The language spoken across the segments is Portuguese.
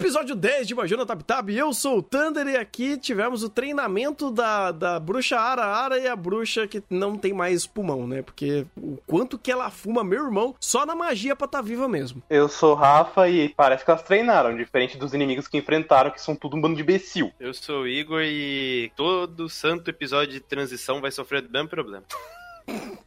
Episódio 10 de Imagina Tab Tab, eu sou o Thunder e aqui tivemos o treinamento da, da bruxa Ara Ara e a bruxa que não tem mais pulmão, né? Porque o quanto que ela fuma, meu irmão, só na magia pra estar tá viva mesmo. Eu sou o Rafa e parece que elas treinaram, diferente dos inimigos que enfrentaram, que são tudo um bando de imbecil. Eu sou o Igor e todo santo episódio de transição vai sofrer do mesmo problema.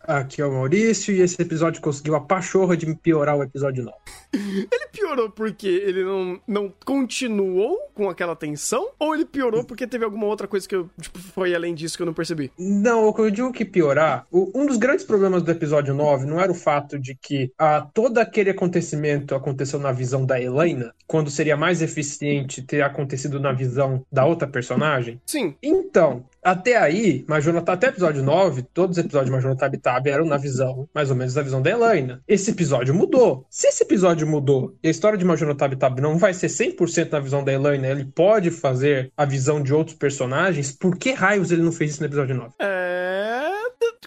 Aqui é o Maurício e esse episódio conseguiu a pachorra de piorar o episódio 9. Ele piorou porque ele não, não continuou com aquela tensão? Ou ele piorou porque teve alguma outra coisa que eu, tipo, foi além disso que eu não percebi? Não, o que eu digo que piorar, o, um dos grandes problemas do episódio 9 não era o fato de que ah, todo aquele acontecimento aconteceu na visão da Helena, quando seria mais eficiente ter acontecido na visão da outra personagem? Sim. Então, até aí, Majorna até episódio 9, todos os episódios de Majorna Tab Tab eram na visão, mais ou menos, da visão da Elaine. Esse episódio mudou. Se esse episódio mudou a história de Majorna Tab Tab não vai ser 100% na visão da Elaine, ele pode fazer a visão de outros personagens, por que raios ele não fez isso no episódio 9? É.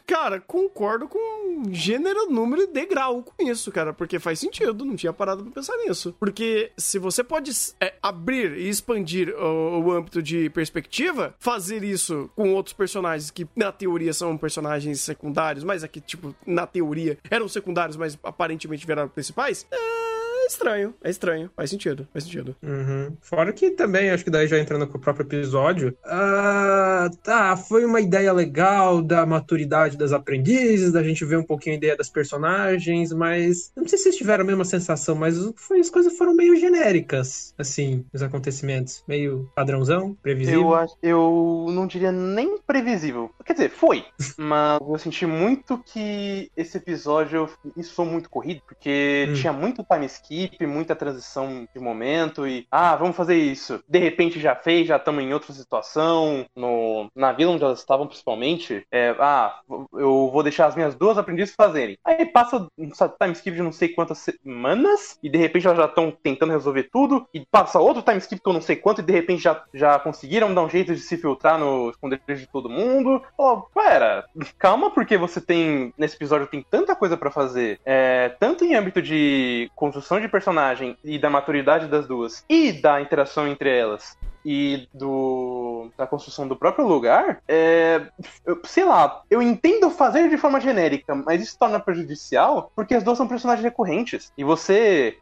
Cara, concordo com gênero, número e degrau com isso, cara, porque faz sentido, não tinha parado pra pensar nisso. Porque se você pode é, abrir e expandir o, o âmbito de perspectiva, fazer isso com outros personagens que na teoria são personagens secundários, mas aqui, tipo, na teoria eram secundários, mas aparentemente viraram principais, é é estranho, é estranho. Faz sentido, faz sentido. Uhum. Fora que também, acho que daí já entrando com o próprio episódio, uh, tá, foi uma ideia legal da maturidade das aprendizes, da gente ver um pouquinho a ideia das personagens, mas não sei se vocês tiveram a mesma sensação, mas foi, as coisas foram meio genéricas, assim, os acontecimentos. Meio padrãozão, previsível. Eu, acho, eu não diria nem previsível. Quer dizer, foi. mas eu senti muito que esse episódio, isso foi muito corrido, porque hum. tinha muito time skip equipe, muita transição de momento e, ah, vamos fazer isso. De repente já fez, já estamos em outra situação, no, na vila onde elas estavam principalmente, é, ah, eu vou deixar as minhas duas aprendizes fazerem. Aí passa um time skip de não sei quantas semanas e de repente elas já estão tentando resolver tudo e passa outro time skip que eu não sei quanto e de repente já, já conseguiram dar um jeito de se filtrar no esconderijo de todo mundo. Oh, pera, calma porque você tem, nesse episódio tem tanta coisa para fazer, é, tanto em âmbito de construção de de personagem e da maturidade das duas e da interação entre elas e do da construção do próprio lugar, é, eu, sei lá, eu entendo fazer de forma genérica, mas isso torna prejudicial porque as duas são personagens recorrentes. E você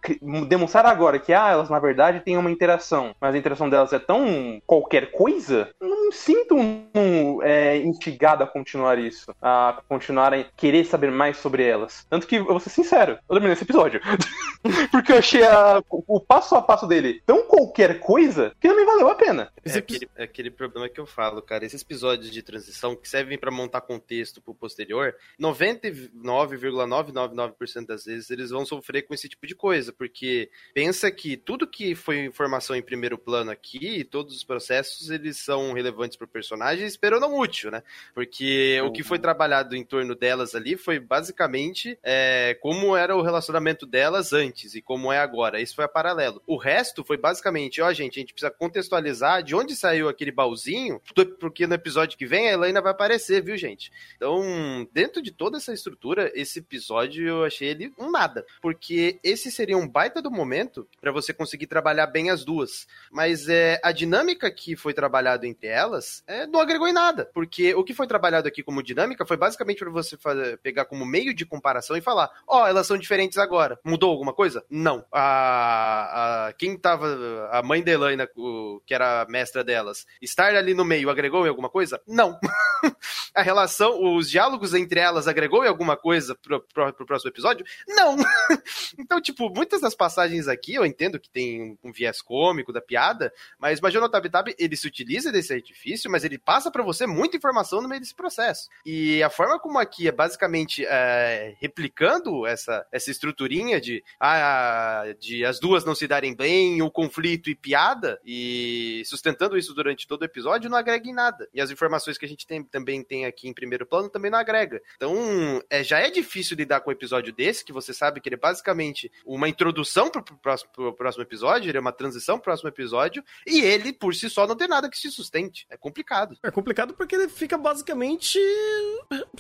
demonstrar agora que ah, elas na verdade têm uma interação, mas a interação delas é tão qualquer coisa, não me sinto um, é, instigado a continuar isso, a continuar a querer saber mais sobre elas. Tanto que, eu vou ser sincero, eu dormi nesse episódio. porque eu achei a, o passo a passo dele tão qualquer coisa que não me valeu a pena. É aquele, é aquele problema que eu falo, cara. Esses episódios de transição que servem para montar contexto pro posterior, 99,999% das vezes eles vão sofrer com esse tipo de coisa, porque pensa que tudo que foi informação em primeiro plano aqui, todos os processos, eles são relevantes pro personagem, espero não útil, né? Porque uhum. o que foi uhum. trabalhado em torno delas ali foi basicamente é, como era o relacionamento delas antes e como é agora. Isso foi a paralelo. O resto foi basicamente, ó, gente, a gente precisa contextualizar contextualizar de onde saiu aquele baúzinho, porque no episódio que vem a Helena vai aparecer, viu, gente? Então, dentro de toda essa estrutura, esse episódio eu achei ele um nada, porque esse seria um baita do momento para você conseguir trabalhar bem as duas. Mas é, a dinâmica que foi trabalhada entre elas é, não agregou em nada, porque o que foi trabalhado aqui como dinâmica foi basicamente para você fazer, pegar como meio de comparação e falar: ó, oh, elas são diferentes agora. Mudou alguma coisa? Não. A, a quem tava a mãe da Helena, o, que era a mestra delas, estar ali no meio agregou em alguma coisa? Não. a relação, os diálogos entre elas agregou em alguma coisa pro, pro, pro próximo episódio? Não! então, tipo, muitas das passagens aqui, eu entendo que tem um viés cômico da piada, mas Major Tab ele se utiliza desse artifício, mas ele passa para você muita informação no meio desse processo. E a forma como aqui é basicamente é, replicando essa, essa estruturinha de, ah, de as duas não se darem bem, o conflito e piada, e sustentando isso durante todo o episódio, não agrega em nada. E as informações que a gente tem, também tem aqui em primeiro plano também não agrega. Então, é, já é difícil lidar com um episódio desse, que você sabe que ele é basicamente uma introdução pro, pro, próximo, pro próximo episódio, ele é uma transição pro próximo episódio, e ele, por si só, não tem nada que se sustente. É complicado. É complicado porque ele fica basicamente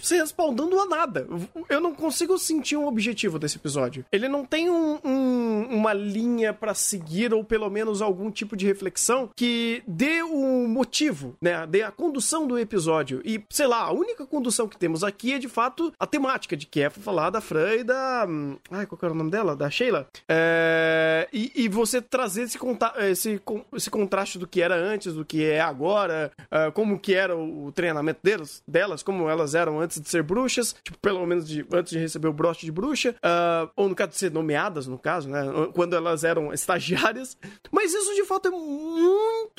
se respaldando a nada. Eu não consigo sentir um objetivo desse episódio. Ele não tem um, um, uma linha para seguir, ou pelo menos algum tipo de reflexão que dê o um motivo, né? Dê a condução do episódio. E, sei lá, a única condução que temos aqui é de fato a temática de que é falar da Fran e da. Hum, ai, qual era o nome dela? Da Sheila. É... E, e, você trazer esse, conta... esse, esse contraste do que era antes, do que é agora, uh, como que era o treinamento delas, delas, como elas eram antes de ser bruxas, tipo, pelo menos de, antes de receber o broche de bruxa, uh, ou no caso de ser nomeadas, no caso, né? Quando elas eram estagiárias. Mas isso de fato é muito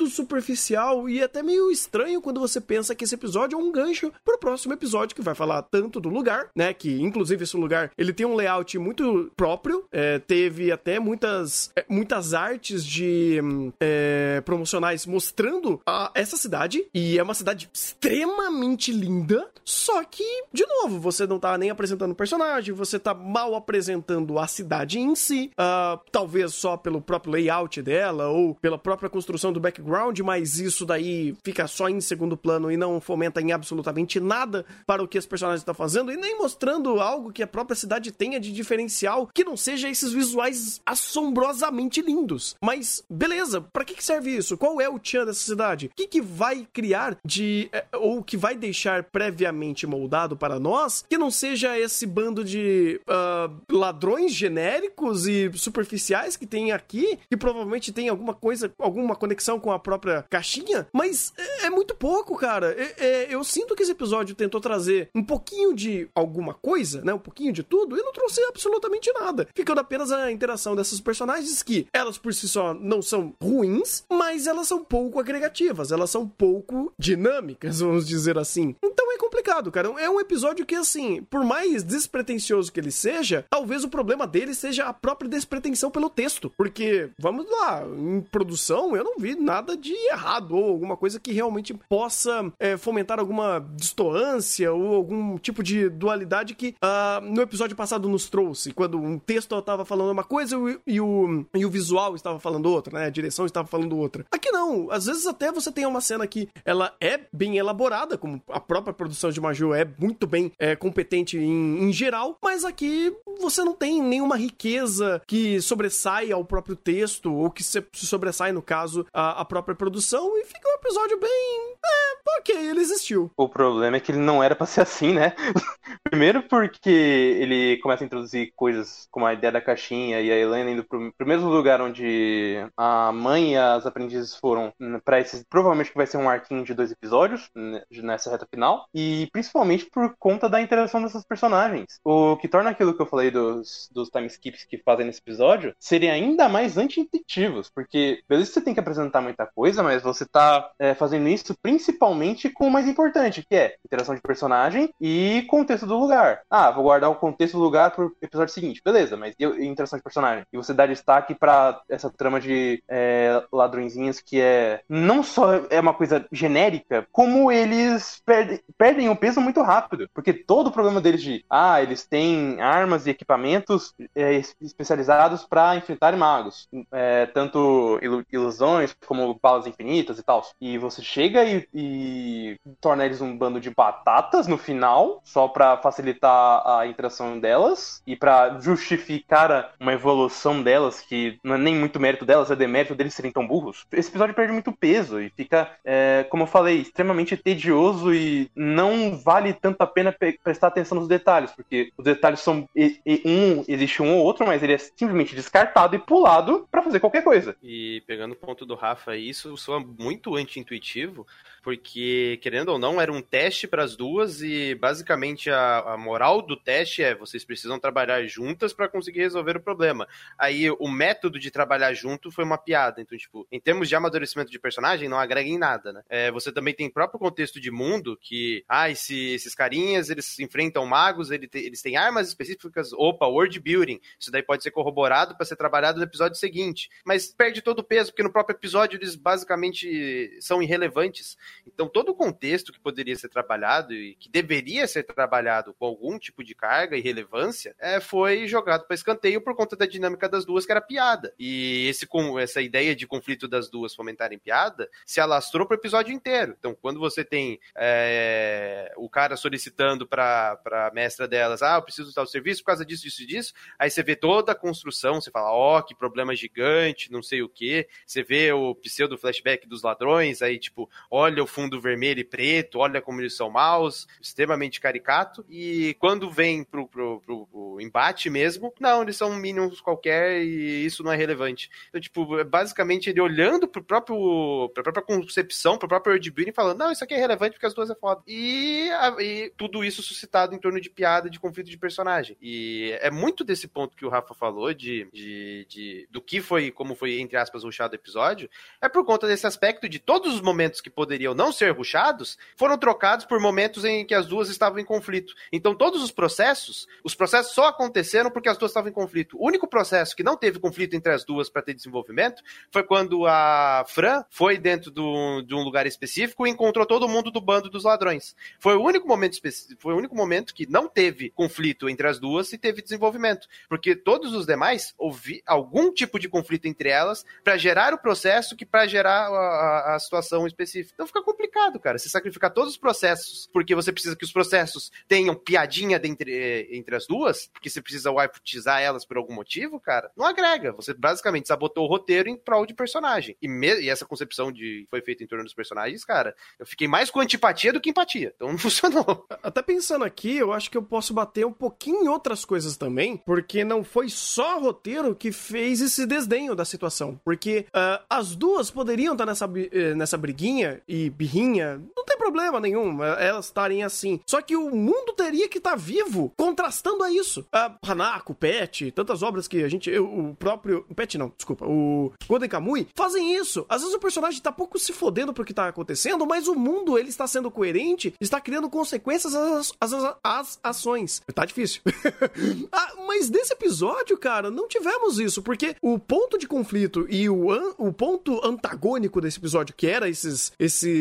superficial e até meio estranho quando você pensa que esse episódio é um gancho pro próximo episódio que vai falar tanto do lugar, né? Que inclusive esse lugar ele tem um layout muito próprio, é, teve até muitas, é, muitas artes de é, promocionais mostrando a, essa cidade e é uma cidade extremamente linda, só que, de novo, você não tá nem apresentando o personagem, você tá mal apresentando a cidade em si, uh, talvez só pelo próprio layout dela ou pela própria construção do background, mas isso daí fica só em segundo plano e não fomenta em absolutamente nada para o que os personagens estão fazendo e nem mostrando algo que a própria cidade tenha de diferencial que não seja esses visuais assombrosamente lindos. Mas beleza, para que, serve isso? Qual é o tchan dessa cidade? O que, que vai criar de é, ou que vai deixar previamente moldado para nós que não seja esse bando de uh, ladrões genéricos e superficiais que tem aqui, que provavelmente tem alguma coisa, alguma conexão com a própria caixinha, mas é, é muito pouco, cara. É, é, eu sinto que esse episódio tentou trazer um pouquinho de alguma coisa, né? Um pouquinho de tudo, e não trouxe absolutamente nada. Ficando apenas a interação dessas personagens que elas por si só não são ruins, mas elas são pouco agregativas, elas são pouco dinâmicas, vamos dizer assim. Então é complicado, cara. É um episódio que, assim, por mais despretensioso que ele seja, talvez o problema dele seja a própria despretensão pelo texto. Porque, vamos lá, em produção eu não vi nada de errado ou alguma coisa que realmente possa é, fomentar alguma distoância ou algum tipo de dualidade que uh, no episódio passado nos trouxe, quando um texto estava falando uma coisa e o, e o visual estava falando outra, né? A direção estava falando outra. Aqui não, às vezes até você tem uma cena que ela é bem elaborada, como a própria produção de Maju é muito bem é, competente em, em geral, mas aqui você não tem nenhuma riqueza que sobressai ao próprio texto ou que se sobressai, no caso, a, a própria produção e fica um episódio bem. É, ok, ele existiu. O problema é que ele não era pra ser assim, né? Primeiro porque ele começa a introduzir coisas como a ideia da caixinha e a Helena indo pro, pro mesmo lugar onde a mãe e as aprendizes foram para esse. Provavelmente que vai ser um arquinho de dois episódios né, nessa reta final. E principalmente por conta da interação dessas personagens. O que torna aquilo que eu falei dos, dos time skips que fazem nesse episódio serem ainda mais anti-intuitivos. Porque, beleza, você tem que apresentar muita coisa, mas você tá é, fazendo isso principalmente com o mais importante, que é interação de personagem e contexto do lugar. Ah, vou guardar o contexto do lugar pro episódio seguinte. Beleza, mas e interação de personagem? E você dá destaque para essa trama de é, ladrõezinhos que é não só é uma coisa genérica, como eles perdem, perdem o peso muito rápido. Porque todo o problema deles de ah, eles têm armas e equipamentos é, especializados para enfrentar magos. É, tanto ilusões como balas infinitas e tal. E você chega e, e torna eles um bando de batatas no final, só para facilitar a interação delas e para justificar uma evolução delas que não é nem muito mérito delas, é demérito deles serem tão burros. Esse episódio perde muito peso e fica, é, como eu falei, extremamente tedioso e não vale tanto a pena prestar atenção nos detalhes, porque os detalhes são e, e um existe um ou outro, mas ele é simplesmente descartado e pulado para fazer qualquer coisa. E pegando o ponto do Rafa, isso soa muito anti-intuitivo, porque querendo ou não, era um teste para as duas e basicamente a, a, moral do teste é vocês precisam trabalhar juntas para conseguir resolver o problema. Aí o método de trabalhar junto foi uma piada. Então, tipo, em termos de amadurecimento de personagem, não agrega em nada, né? É, você também tem próprio contexto de mundo que, ah, esse, esses carinhas, eles enfrentam magos, eles, eles têm armas específicas, opa, world building. Isso daí pode ser corroborado para ser trabalhado no episódio seguinte. Mas perde todo o peso, porque no próprio episódio eles basicamente são irrelevantes. Então, todo o contexto que poderia ser trabalhado e que deveria ser trabalhado com algum tipo de carga e relevância é, foi jogado para escanteio por conta da dinâmica das duas, que era piada. E esse, com, essa ideia de conflito das duas fomentarem piada se alastrou pro episódio inteiro. Então, quando você tem é, o cara solicitando pra, pra mestra delas, ah, eu preciso usar o serviço por causa disso, disso e disso, aí você vê toda a construção, você fala, ó, oh, que problema gigante, não sei o que. Você vê o pseudo flashback dos ladrões, aí, tipo, olha o fundo vermelho e preto, olha como eles são maus, extremamente caricato. E quando vem pro, pro, pro, pro embate mesmo, não, eles são minions qualquer e isso não é relevante. Então, tipo, basicamente ele olhando pro próprio, pra própria concepção, pro próprio world building, falando, não, isso aqui é relevante porque as duas é foda. E, e tudo isso suscitado em torno de piada, de conflito de personagem. E é muito desse ponto que o Rafa falou, de, de, de do que foi, como foi, entre aspas, ruxado o episódio, é por conta desse aspecto de todos os momentos que poderiam não ser ruxados, foram trocados por momentos em que as duas estavam em conflito. Então, todos os processos, os processos só aconteceram porque as duas estavam em conflito. O único processo que não teve conflito entre as duas para ter desenvolvimento foi quando a Fran foi dentro do, de um lugar específico e encontrou todo mundo do bando dos ladrões. Foi o único momento foi o único momento que não teve conflito entre as duas e teve desenvolvimento, porque todos os demais houve algum tipo de conflito entre elas para gerar o processo que para gerar a, a, a, situação específica. Então fica complicado, cara. Você sacrificar todos os processos porque você precisa que os processos tenham piadinha entre, entre as duas, porque você precisa wipetizar elas por algum motivo, cara. Não agrega. Você basicamente sabotou o roteiro em prol de personagem. E, me, e essa concepção de foi feita em torno dos personagens, cara, eu fiquei mais com antipatia do que empatia. Então não funcionou. Até pensando aqui, eu acho que eu posso bater um pouquinho em outras coisas também, porque não foi só roteiro que fez esse desdenho da situação. Porque uh, as duas poderiam estar nessa, eh, nessa briguinha e birrinha, não tem problema nenhum eh, elas estarem assim. Só que o mundo teria que estar tá vivo, contrastando a isso. Uh, Hanako, Pet, tantas obras que a gente. Eu, o próprio. Pet não, desculpa. O Golden Kamui fazem isso. Às vezes o personagem tá pouco se fodendo pro que tá acontecendo, mas o mundo ele está sendo coerente, está criando consequências às, às, às ações. Tá difícil. ah, mas nesse episódio, cara, não tivemos isso, porque o ponto de conflito e o, an, o ponto antagônico desse episódio, que era esses, esses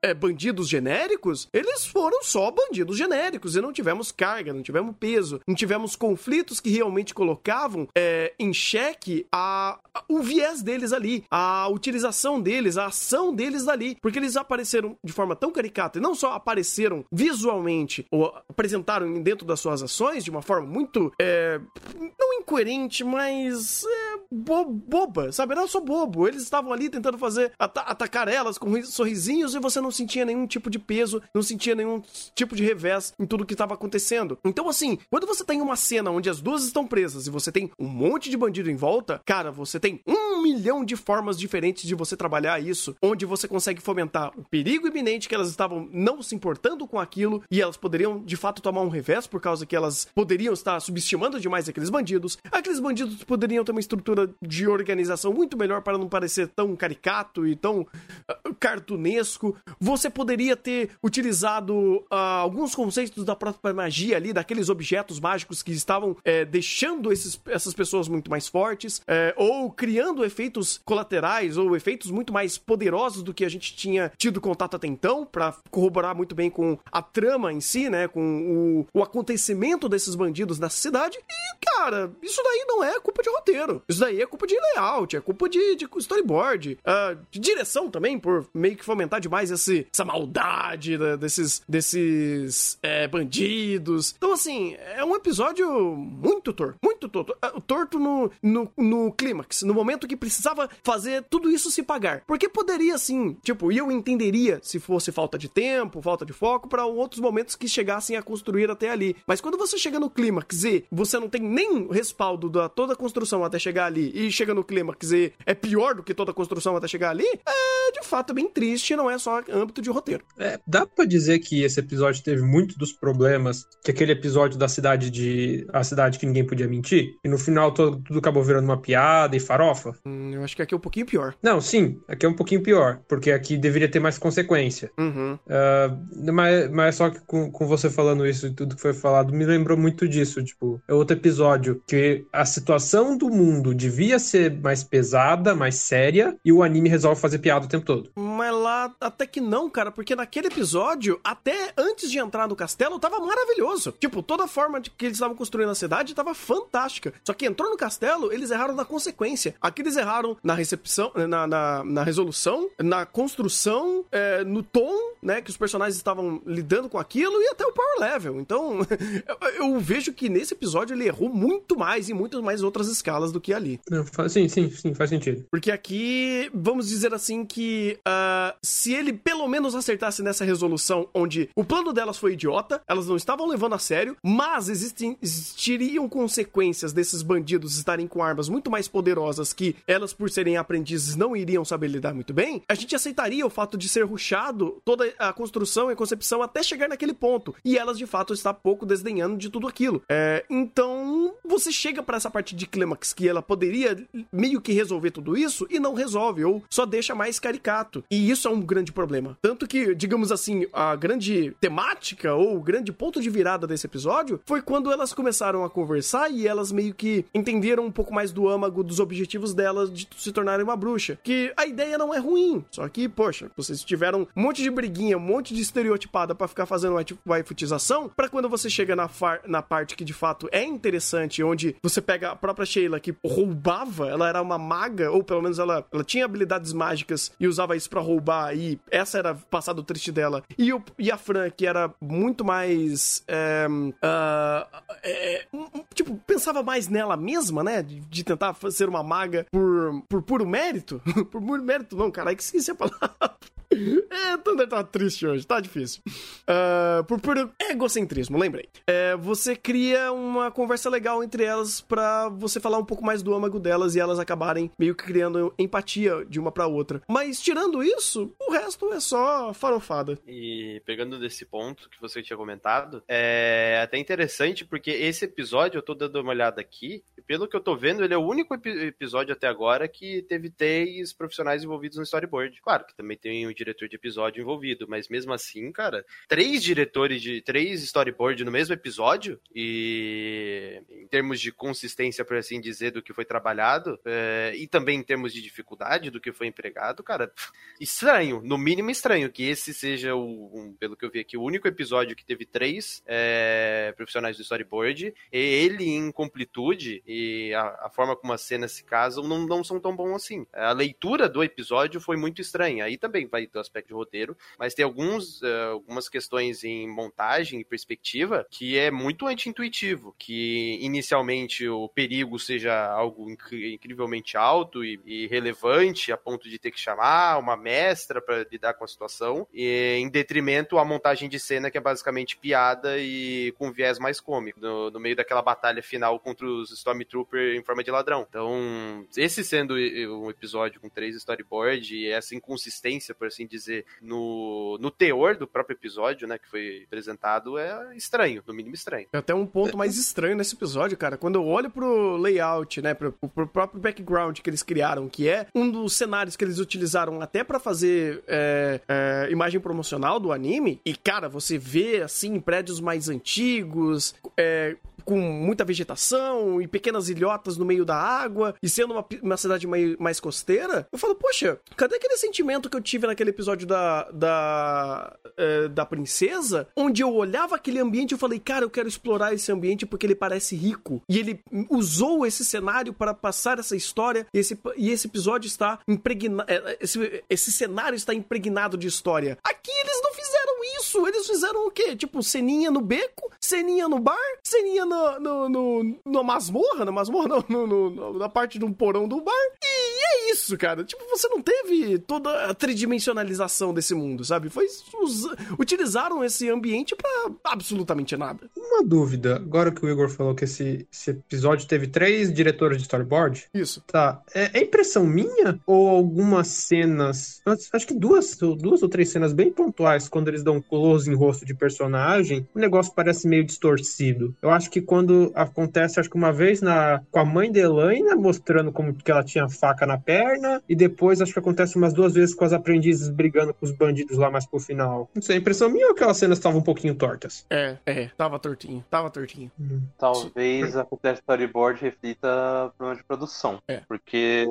é, bandidos genéricos, eles foram só bandidos genéricos e não tivemos carga, não tivemos peso, não tivemos conflitos que realmente colocavam é, em xeque a, a, o viés deles ali, a utilização deles, a ação deles ali, porque eles apareceram de forma tão caricata e não só apareceram visualmente ou apresentaram dentro das suas ações de uma forma muito é, não incoerente, mas é, bo boba, sabe? Não só bobo. Eles estavam ali tentando fazer at atacar elas com sorrisinhos e você não sentia nenhum tipo de peso, não sentia nenhum tipo de revés em tudo que estava acontecendo. Então, assim, quando você tem uma cena onde as duas estão presas e você tem um monte de bandido em volta, cara, você tem um milhão de formas diferentes de você trabalhar isso, onde você consegue fomentar o perigo iminente que elas estavam não se importando com aquilo e elas poderiam de fato tomar um revés por causa que elas poderiam estar subestimando demais aqueles bandidos. Aqueles bandidos poderiam ter uma estrutura de organização muito melhor para não parecer tão caricato e tão uh, cartunesco. Você poderia ter utilizado uh, alguns conceitos da própria magia ali, daqueles objetos mágicos que estavam é, deixando esses, essas pessoas muito mais fortes, é, ou criando efeitos colaterais ou efeitos muito mais poderosos do que a gente tinha tido contato até então, para corroborar muito bem com a trama em si, né? Com o, o acontecimento desses bandidos na cidade. E, cara, isso daí não é culpa de roteiro. Isso daí é culpa de layout, é culpa de, de storyboard, uh, de direção também, por meio que fomentar demais esse, essa maldade né, desses, desses é, bandidos. Então, assim, é um, episódio muito torto, muito torto. Ah, Torto no, no, no clímax, no momento que precisava fazer tudo isso se pagar. Porque poderia sim, tipo, eu entenderia se fosse falta de tempo, falta de foco, para outros momentos que chegassem a construir até ali. Mas quando você chega no clímax e você não tem nem respaldo da toda a construção até chegar ali, e chega no clímax e é pior do que toda a construção até chegar ali, é de fato bem triste, não é só âmbito de roteiro. É, dá pra dizer que esse episódio teve muito dos problemas que aquele episódio da cidade de. A cidade que ninguém podia mentir? E no final todo, tudo acabou virando uma piada e farofa? Hum, eu acho que aqui é um pouquinho pior. Não, sim, aqui é um pouquinho pior, porque aqui deveria ter mais consequência. Uhum. Uh, mas, mas só que com, com você falando isso e tudo que foi falado, me lembrou muito disso. Tipo, é outro episódio que a situação do mundo devia ser mais pesada, mais séria, e o anime resolve fazer piada o tempo todo. Mas lá até que não, cara, porque naquele episódio, até antes de entrar no castelo, tava maravilhoso. Tipo, toda a forma de que eles estavam construindo a cidade tava fantástica. Só que entrou no castelo, eles erraram na consequência. Aqui eles erraram na recepção, na, na, na resolução, na construção, é, no tom, né, que os personagens estavam lidando com aquilo e até o power level. Então, eu, eu vejo que nesse episódio ele errou muito mais em muitas mais outras escalas do que ali. Não, sim, sim, sim, faz sentido. Porque aqui, vamos dizer assim que ah, se ele pelo menos acertasse nessa resolução onde o plano delas foi idiota, elas não estavam levando a sério, mas existem, existiriam consequências desses bandidos estarem com armas muito mais poderosas que elas, por serem aprendizes, não iriam saber lidar muito bem, a gente aceitaria o fato de ser ruxado toda a construção e a concepção até chegar naquele ponto. E elas, de fato, está pouco desdenhando de tudo aquilo. É, então, você chega pra essa parte de clímax que ela poderia meio que resolver tudo isso e não resolve, ou só deixa mais caricato. E isso é um grande problema. Tanto que, digamos assim, a grande temática ou o grande ponto de virada desse episódio foi quando elas começaram a conversar e elas meio que entenderam um pouco mais do âmago dos objetivos delas de se tornarem uma bruxa. Que a ideia não é ruim, só que, poxa, vocês tiveram um monte de briguinha, um monte de estereotipada pra ficar fazendo waifutização, pra quando você chega na, na parte que de fato é interessante, onde você pega a própria Sheila que roubava, ela era uma maga, ou pelo menos ela, ela tinha habilidades mágicas e usava isso pra roubar, e essa era o passado triste dela. E, o, e a Fran, que era muito mais. é, ah, é, tipo, pensava mais nela mesma, né? De, de tentar ser uma maga por, por puro mérito. por puro mérito, não, caralho, que esqueci a palavra. É, Thunder tá triste hoje, tá difícil. Ah, por puro egocentrismo, lembrei. É, você cria uma conversa legal entre elas pra você falar um pouco mais do âmago delas e elas acabarem meio que criando empatia de uma pra outra. Mas tirando isso, o resto é só farofada. E pegando desse ponto que você tinha comentado, é até interessante porque esse episódio, eu tô dando uma olhada aqui, e pelo que eu tô vendo, ele é o único epi- episódio até agora que teve três profissionais envolvidos no storyboard. Claro que também tem o diretor de episódio envolvido, mas mesmo assim, cara, três diretores de três storyboard no mesmo episódio e em termos de consistência, por assim dizer, do que foi trabalhado, é, e também em termos de dificuldade do que foi empregado, cara, estranho, no mínimo estranho que esse seja o, um, pelo que eu vi aqui, o único episódio que teve três é, profissionais do storyboard, e ele em completude e a, a forma como as cenas se casam não, não são tão bons assim. A leitura do episódio foi muito estranha, aí também vai do aspecto de roteiro, mas tem alguns, eh, algumas questões em montagem e perspectiva que é muito anti-intuitivo, que inicialmente o perigo seja algo incri- incrivelmente alto e, e relevante a ponto de ter que chamar uma mestra para lidar com a situação, e em detrimento à montagem de cena que é basicamente piada e com viés mais cômico, no, no meio daquela batalha final contra os Stormtrooper em forma de ladrão. Então, esse sendo eh, um episódio com três storyboard e essa inconsistência, por assim dizer, no, no teor do próprio episódio, né, que foi apresentado, é estranho, no mínimo estranho. É Até um ponto mais estranho nesse episódio, cara. Quando eu olho pro layout, né, pro, pro próprio background que eles criaram, que é um dos cenários que eles utilizaram até pra fazer é, é, imagem promocional do anime, e cara, você vê assim prédios mais antigos, é, com muita vegetação e pequenas ilhotas no meio da água, e sendo uma, uma cidade mai- mais costeira, eu falo, poxa, cadê aquele sentimento que eu tive naquele episódio da, da, é, da princesa, onde eu olhava aquele ambiente e falei, cara, eu quero explorar esse ambiente porque ele parece rico. E ele usou esse cenário para passar essa história, e esse, e esse episódio está impregnado. Esse, esse cenário está impregnado de história. Aqui eles não isso, eles fizeram o quê? Tipo, ceninha no beco, ceninha no bar, ceninha no, no, no, no masmorra, na masmorra, no, no- na parte de um porão do bar. E é isso, cara. Tipo, você não teve toda a tridimensionalização desse mundo, sabe? Foi, us- utilizaram esse ambiente pra absolutamente nada. Uma dúvida, agora que o Igor falou que esse, esse episódio teve três diretores de storyboard, Isso. tá, é, é impressão minha ou algumas cenas, acho que duas, duas ou três cenas bem pontuais, quando eles dão close em rosto de personagem, o negócio parece meio distorcido. Eu acho que quando acontece, acho que uma vez na, com a mãe da Elaine, mostrando como que ela tinha faca na perna, e depois acho que acontece umas duas vezes com as aprendizes brigando com os bandidos lá mais pro final. Não sei, é impressão minha ou aquelas cenas estavam um pouquinho tortas? É, é. Tava tortinho. Tava tortinho. Talvez a quantidade de storyboard reflita problema de produção. É. Porque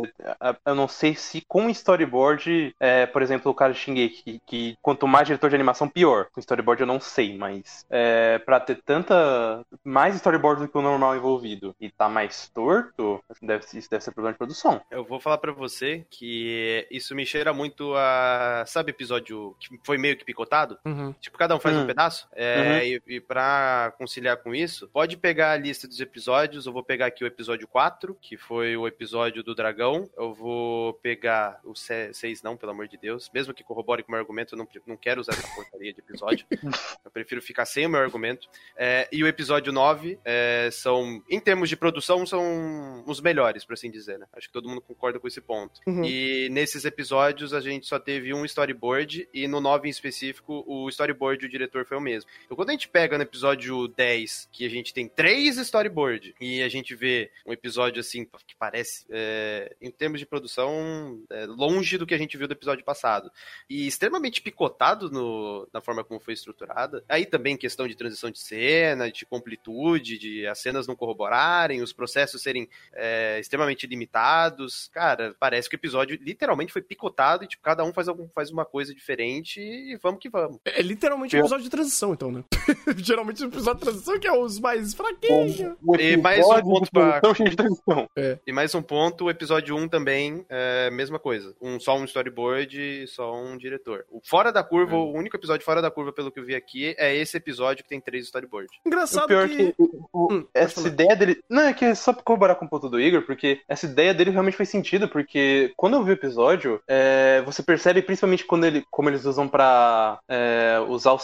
eu não sei se com storyboard, é, por exemplo, o cara de Shingeki, que, que quanto mais diretor de animação, pior. Com storyboard eu não sei, mas é, pra ter tanta. mais storyboard do que o normal envolvido e tá mais torto, deve, isso deve ser problema de produção. Eu vou falar pra você que isso me cheira muito a. Sabe episódio que foi meio que picotado? Uhum. Tipo, cada um faz Hum. um pedaço. É, e, e pra conciliar com isso, pode pegar a lista dos episódios. Eu vou pegar aqui o episódio 4, que foi o episódio do dragão. Eu vou pegar o 6, não, pelo amor de Deus. Mesmo que corrobore com o meu argumento, eu não, não quero usar essa porcaria de episódio. eu prefiro ficar sem o meu argumento. É, e o episódio 9 é, são, em termos de produção, são os melhores, por assim dizer, né? Acho que todo mundo concorda com esse ponto. Uhum. E nesses episódios a gente só teve um storyboard e no 9 em específico o storyboard e o diretor foi o mesmo. Então quando a gente pega no episódio 10 que a gente tem três storyboard e a gente vê um episódio assim que parece, é, em termos de produção, é, longe do que a gente viu do episódio passado e extremamente picotado no- na forma como foi estruturada. Aí também questão de transição de cena, de completude, de as cenas não corroborarem, os processos serem é, extremamente limitados. Cara, parece que o episódio literalmente foi picotado e tipo, cada um faz, algum, faz uma coisa diferente e vamos que vamos. É literalmente um episódio de transição, então, né? Geralmente o episódio transição que é os mais fraquinhos. O E mais um ponto pra- transição. E mais um ponto, o episódio 1 também, é, mesma coisa. Um, só um storyboard e só um diretor. O Fora da Curva, o único episódio fora da curva, pelo que eu vi aqui, é esse episódio que tem três storyboards. Engraçado O pior que... é que o- o- Hum, essa ideia dele. Não, é que é só pra corroborar com o ponto do Igor, porque essa ideia dele realmente faz sentido, porque quando eu vi o episódio, é, você percebe principalmente quando ele, como eles usam pra é, usar o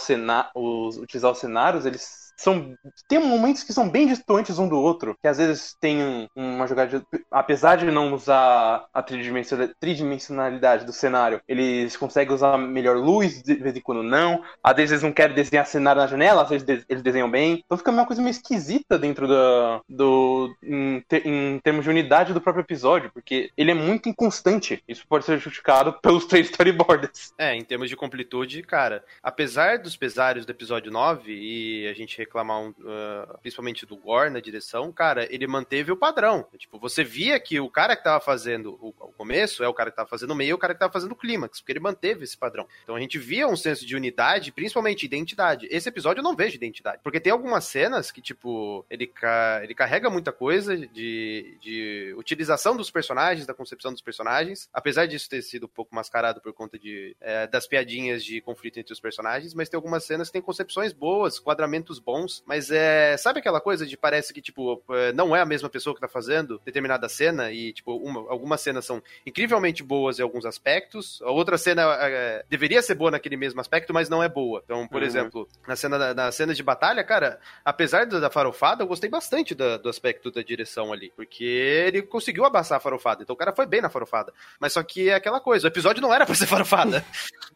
os, utilizar os cenários, eles são tem momentos que são bem distantes um do outro, que às vezes tem um- uma jogada, de, apesar de não usar a tridimensional- tridimensionalidade do cenário, eles conseguem usar melhor luz, de vez em quando não. Às vezes eles não querem desenhar cenário na janela, às vezes eles desenham bem. Então fica uma coisa meio esquisita dentro da, do. Em, te- em termos de unidade do próprio episódio, porque ele é muito inconstante. Isso pode ser justificado pelos três storyboards. É, em termos de completude, cara, apesar dos pesares do episódio 9 e a gente reclamar um, ah, principalmente do Gore na direção, cara, ele manteve o padrão. Tipo, você via que o cara que tava fazendo o, o começo é o cara que tava fazendo o meio e o cara que tava fazendo o clímax, porque ele manteve esse padrão. Então a gente via um senso de unidade, principalmente identidade. Esse episódio eu não vejo identidade, porque tem algumas cenas que, tipo, ele, ca- ele carrega muita coisa de, de utilização dos personagens, da concepção dos personagens, apesar disso ter sido um pouco mascarado por conta de, é, das piadinhas de conflito entre os personagens, mas tem algumas cenas que tem concepções boas, quadramentos bons, mas é. Sabe aquela coisa de parece que, tipo, é, não é a mesma pessoa que tá fazendo determinada cena e, tipo, uma- algumas cenas são incrivelmente boas em alguns aspectos, a outra cena é, deveria ser boa naquele mesmo aspecto, mas não é boa. Então, por Uhum. exemplo, na cena na cena de batalha, cara, apesar da, da farofada, eu gostei bastante da- do aspecto da direção ali, porque ele conseguiu abaçar a farofada, então o cara foi bem na farofada. Mas só que é aquela coisa, o episódio não era pra ser farofada.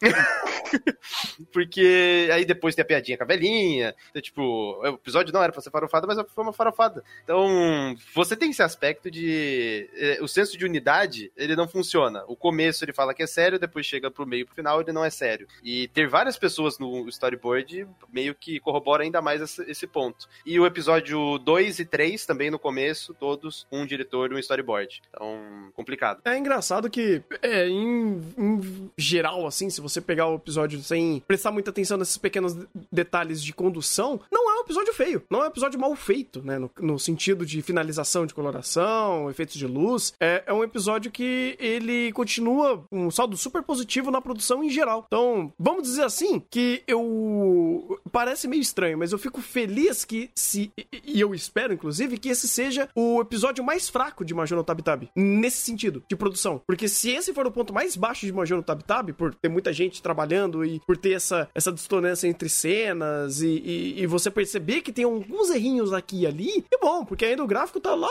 porque aí depois tem a piadinha com a velhinha, então, tipo, o episódio não era pra ser farofada, mas foi uma farofada. Então, você tem esse aspecto de. eh, O senso de unidade, ele não funciona. O começo ele fala que é sério, depois chega pro meio pro final ele não é sério. E ter várias pessoas no storyboard meio que corrobora ainda mais esse, ponto. E o episódio 2 e 3, também no começo, todos um diretor e um storyboard. Então, complicado. É engraçado que, é, em, em geral, assim, se você pegar o episódio sem prestar muita atenção nesses pequenos de- detalhes de condução, não é um episódio feio. Não é um episódio mal feito, né? No, no sentido de finalização de coloração, efeitos de luz. É, é um episódio que ele continua um saldo super positivo na produção em geral. Então, vamos dizer assim, que eu. parece meio estranho, mas eu fico feliz que se. E, eu espero, inclusive, que esse seja o episódio mais fraco de Major no Tab Tab. Nesse sentido, de produção. Porque se esse for o ponto mais baixo de Major no Tab Tab, por ter muita gente trabalhando e por ter essa, essa dissonância entre cenas e, e, e você perceber que tem alguns errinhos aqui e ali, é bom, porque ainda o gráfico tá lá,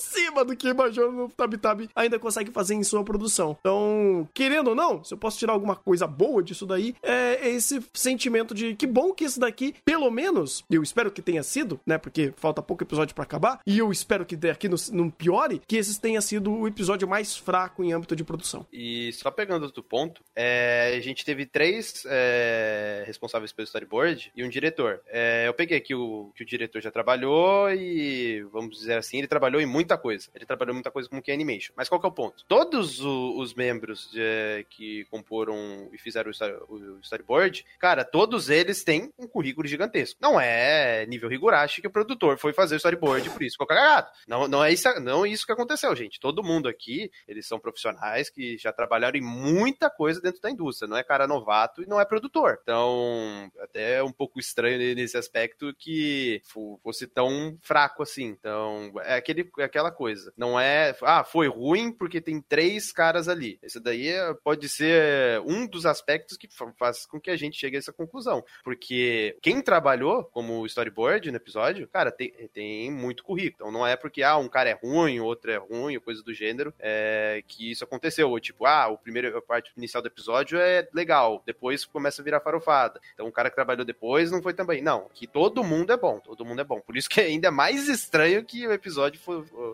cima do que Major no Tab Tab ainda consegue fazer em sua produção. Então, querendo ou não, se eu posso tirar alguma coisa boa disso daí, é esse sentimento de que bom que esse daqui, pelo menos, eu espero que tenha sido, né? Porque falta pouco episódio para acabar, e eu espero que daqui não, não piore, que esse tenha sido o episódio mais fraco em âmbito de produção. E só pegando outro ponto, é, a gente teve três é, responsáveis pelo storyboard e um diretor. É, eu peguei aqui o que o diretor já trabalhou e, vamos dizer assim, ele trabalhou em muita coisa. Ele trabalhou muita coisa que é animation. Mas qual que é o ponto? Todos o, os membros de, que comporam e fizeram o, o storyboard, cara, todos eles têm um currículo gigantesco. Não é nível Higurashi que o produtor foi fazer o storyboard, por isso ficou cagado. Não, não, é isso, não é isso que aconteceu, gente. Todo mundo aqui, eles são profissionais que já trabalharam em muita coisa dentro da indústria. Não é cara novato e não é produtor. Então, até é um pouco estranho nesse aspecto que fosse tão fraco assim. Então, é, aquele, é aquela coisa. Não é, ah, foi ruim porque tem três caras ali. Esse daí é, pode ser um dos aspectos que faz com que a gente chegue a essa conclusão. Porque quem trabalhou como storyboard no episódio, cara, tem, tem muito currículo. Então não é porque, ah, um cara é ruim, outro é ruim, coisa do gênero, é, que isso aconteceu. Ou tipo, ah, o primeiro, a parte inicial do episódio é legal, depois começa a virar farofada. Então o cara que trabalhou depois não foi também. Não, que todo mundo é bom, todo mundo é bom. Por isso que é ainda mais estranho que o episódio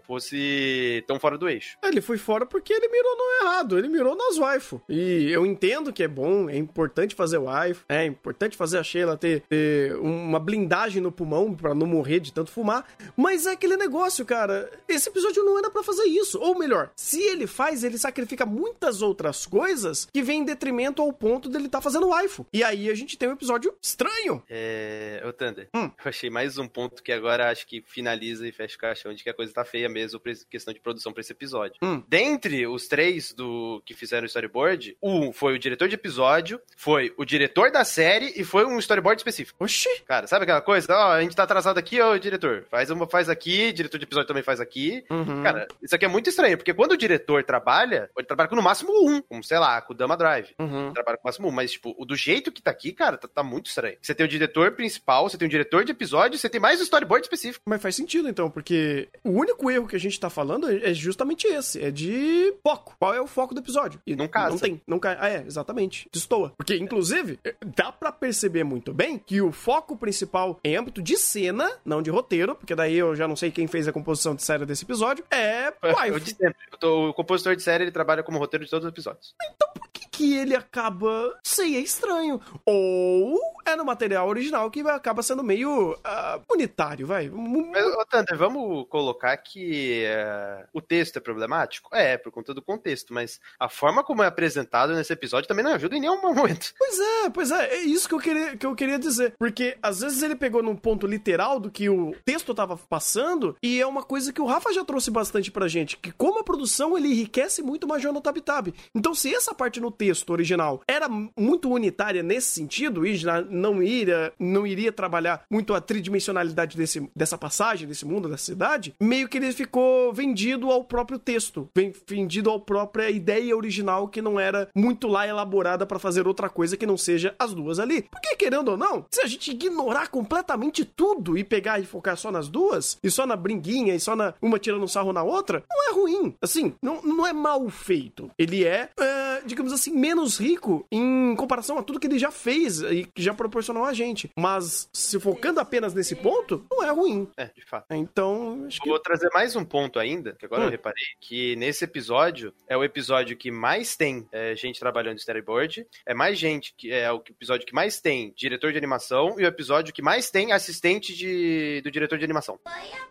fosse tão fora do eixo. Ele foi fora porque ele mirou no errado, ele mirou nas waifu. E eu entendo que é bom, é importante fazer waifu, é importante fazer a Sheila ter, ter uma blindagem no pulmão para não morrer de tanto fumar, mas é aquele negócio, cara. Esse episódio não era para fazer isso. Ou melhor, se ele faz, ele sacrifica muitas outras coisas que vem em detrimento ao ponto dele estar tá fazendo waifu. E aí a gente tem um episódio estranho. É. Ô, Thunder, hum. eu achei mais um ponto que agora acho que finaliza e fecha o caixão de que a coisa tá feia mesmo, questão de produção pra esse episódio. Hum. Dentre os três do que fizeram o storyboard, um foi o diretor de episódio, foi o diretor da série e foi um storyboard específico. Oxi! Cara, sabe aquela coisa? Ó, oh, a gente tá atrasado aqui, ó, diretor. Faz uma, faz aqui, diretor de episódio também faz aqui. Uhum. Cara, isso aqui é muito estranho, porque quando o diretor trabalha, ele trabalha com no máximo um, como, sei lá, com o Dama Drive. Uhum. Trabalha com no máximo um, mas, tipo, o do jeito que tá aqui, cara, tá, tá, muito estranho. Você tem o diretor principal, você tem o diretor de episódio, você tem mais um storyboard específico. Mas faz sentido, então, porque o único erro que a gente tá falando é justamente esse, é de foco. Qual é o foco do episódio? E não casa. Não tem, não cai. Ah, é, exatamente. Destoa. Porque, inclusive, dá para perceber muito bem que o foco principal em âmbito de cena, não de roteiro, porque daí eu já não sei quem fez a composição de série desse episódio, é waifu. de sempre. O compositor de série, ele trabalha como roteiro de todos os episódios. Então por que que ele acaba... Sei, é estranho. Ou é no material original que acaba sendo meio uh, unitário, vai. Mas, Thunder, vamos colocar que uh, o texto é problemático? É, por conta do contexto, mas a forma como é apresentado nesse episódio também não ajuda em nenhum momento. Pois é, pois é, é isso que eu queria, que eu queria dizer. Porque às vezes ele pegou num ponto literal do que o texto tava passando, e é uma coisa que o Rafa já trouxe bastante pra gente, que como a produção ele enriquece muito Major no Tab Tab. Então se essa parte no texto original era muito unitária nesse sentido, e já não iria, não iria trabalhar muito a tridimensionalidade desse, dessa passagem, desse mundo, dessa cidade, meio que ele ficou vendido ao próprio texto, vendido à própria ideia original que não era muito lá elaborada para fazer outra coisa que não seja as duas ali. Porque, querendo ou não, se a gente ignorar completamente tudo e pegar e focar só nas duas, e só na bringuinha, e só na uma tirando sarro na outra, não é ruim. Assim, não, não é mal feito. Ele é, é, digamos assim, menos rico em comparação a tudo que ele já fez e que já proporcionou a gente. Mas se focando apenas nesse ponto, não é ruim. É, de fato. Então, acho que... Vou trazer mais um ponto ainda, que agora hum. eu reparei, que nesse episódio é o episódio que mais tem é, gente trabalhando em storyboard, é mais gente, que é o episódio que mais tem diretor de animação e o episódio que mais tem assistente de, do diretor de animação.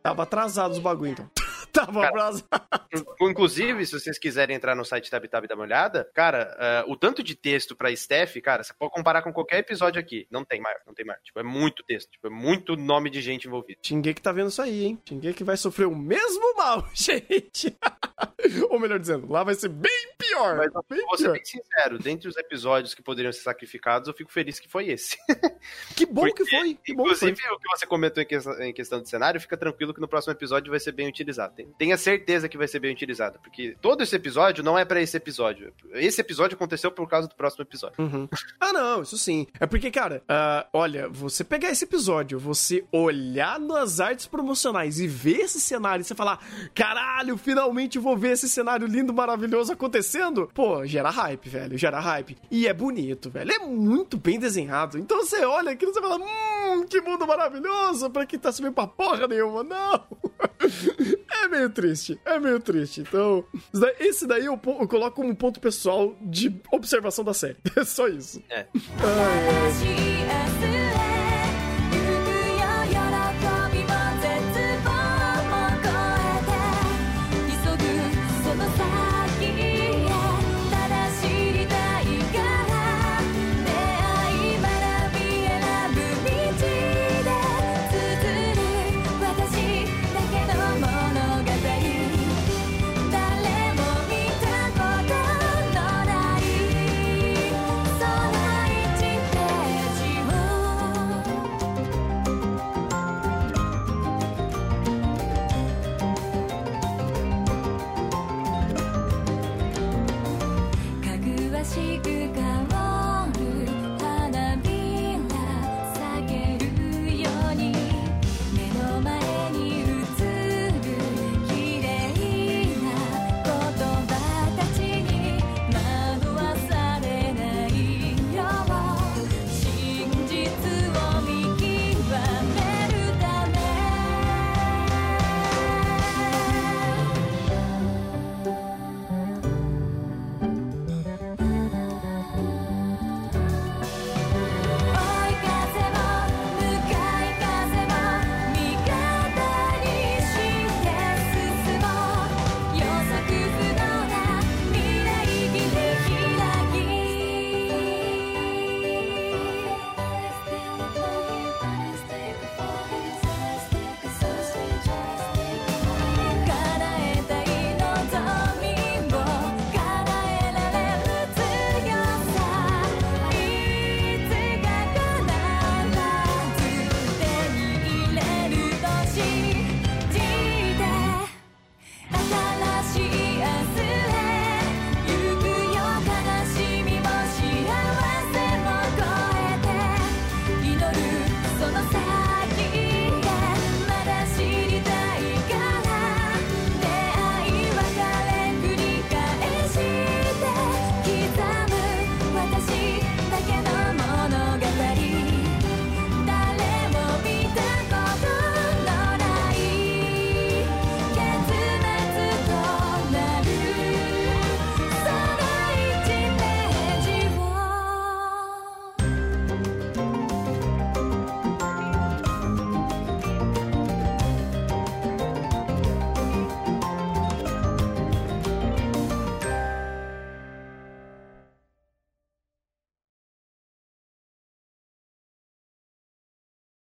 Tava atrasado os bagulho, então. Inclusive, se vocês quiserem entrar no site TabTab e dar uma olhada, cara, uh, o tanto de texto pra Steph, cara, você pode comparar com qualquer episódio aqui. Não tem maior, não tem maior. Tipo, é muito texto, tipo, é muito nome de gente envolvida. que tá vendo isso aí, hein? que vai sofrer o mesmo mal, gente. Ou melhor dizendo, lá vai ser bem pior. Mas bem vou ser bem sincero, dentre os episódios que poderiam ser sacrificados, eu fico feliz que foi esse. Que bom Porque, que foi. Que inclusive, foi. o que você comentou em questão de cenário, fica tranquilo que no próximo episódio vai ser bem utilizado. Tenha certeza que vai ser bem utilizado. Porque todo esse episódio não é para esse episódio. Esse episódio aconteceu por causa do próximo episódio. Uhum. Ah, não, isso sim. É porque, cara, uh, olha, você pegar esse episódio, você olhar nas artes promocionais e ver esse cenário e você falar: caralho, finalmente vou ver esse cenário lindo, maravilhoso acontecendo. Pô, gera hype, velho, gera hype. E é bonito, velho. É muito bem desenhado. Então você olha aquilo e você fala: hum, que mundo maravilhoso pra quem tá subindo pra porra nenhuma. Não! é meio triste, é meio triste. Então, esse daí eu, eu coloco como ponto pessoal de observação da série. É só isso. É. Ai, ai.